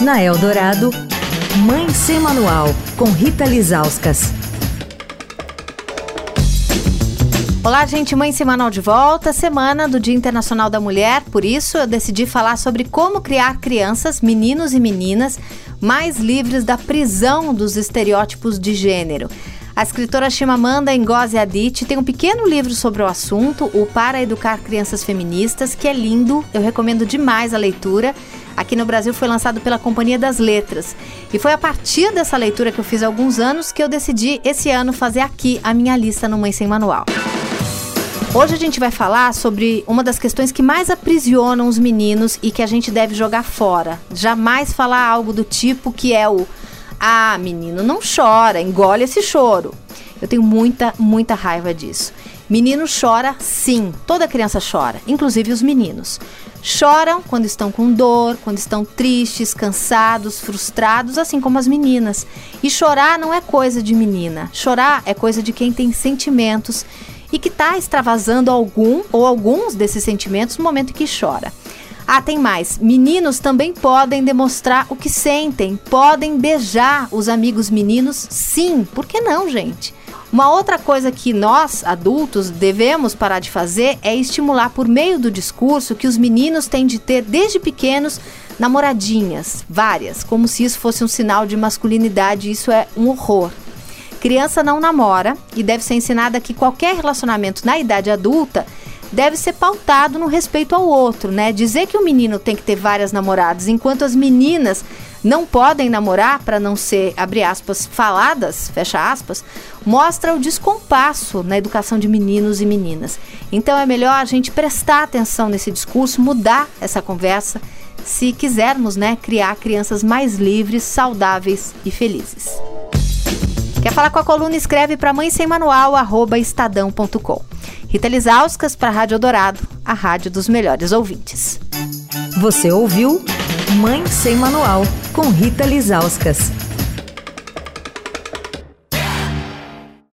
Na Eldorado, Mãe Sem Manual, com Rita Lizauskas. Olá, gente, Mãe Semanal de volta, semana do Dia Internacional da Mulher. Por isso, eu decidi falar sobre como criar crianças, meninos e meninas, mais livres da prisão dos estereótipos de gênero. A escritora Chimamanda Ngozi Adichie tem um pequeno livro sobre o assunto, o Para Educar Crianças Feministas, que é lindo, eu recomendo demais a leitura. Aqui no Brasil foi lançado pela Companhia das Letras. E foi a partir dessa leitura que eu fiz há alguns anos que eu decidi esse ano fazer aqui a minha lista no Mãe Sem Manual. Hoje a gente vai falar sobre uma das questões que mais aprisionam os meninos e que a gente deve jogar fora. Jamais falar algo do tipo que é o ah, menino, não chora, engole esse choro. Eu tenho muita, muita raiva disso. Menino chora sim, toda criança chora, inclusive os meninos. Choram quando estão com dor, quando estão tristes, cansados, frustrados, assim como as meninas. E chorar não é coisa de menina. Chorar é coisa de quem tem sentimentos e que está extravasando algum ou alguns desses sentimentos no momento em que chora. Ah, tem mais. Meninos também podem demonstrar o que sentem, podem beijar os amigos meninos, sim. Por que não, gente? Uma outra coisa que nós, adultos, devemos parar de fazer é estimular por meio do discurso que os meninos têm de ter desde pequenos namoradinhas, várias, como se isso fosse um sinal de masculinidade, isso é um horror. Criança não namora e deve ser ensinada que qualquer relacionamento na idade adulta deve ser pautado no respeito ao outro, né? Dizer que o menino tem que ter várias namoradas, enquanto as meninas não podem namorar para não ser, abre aspas, faladas, fecha aspas, mostra o descompasso na educação de meninos e meninas. Então é melhor a gente prestar atenção nesse discurso, mudar essa conversa, se quisermos, né, criar crianças mais livres, saudáveis e felizes. Quer falar com a coluna? Escreve para mãe sem manual, estadão.com. Rita Lisauskas para a Rádio Dourado, a rádio dos melhores ouvintes. Você ouviu Mãe Sem Manual, com Rita Lisauskas.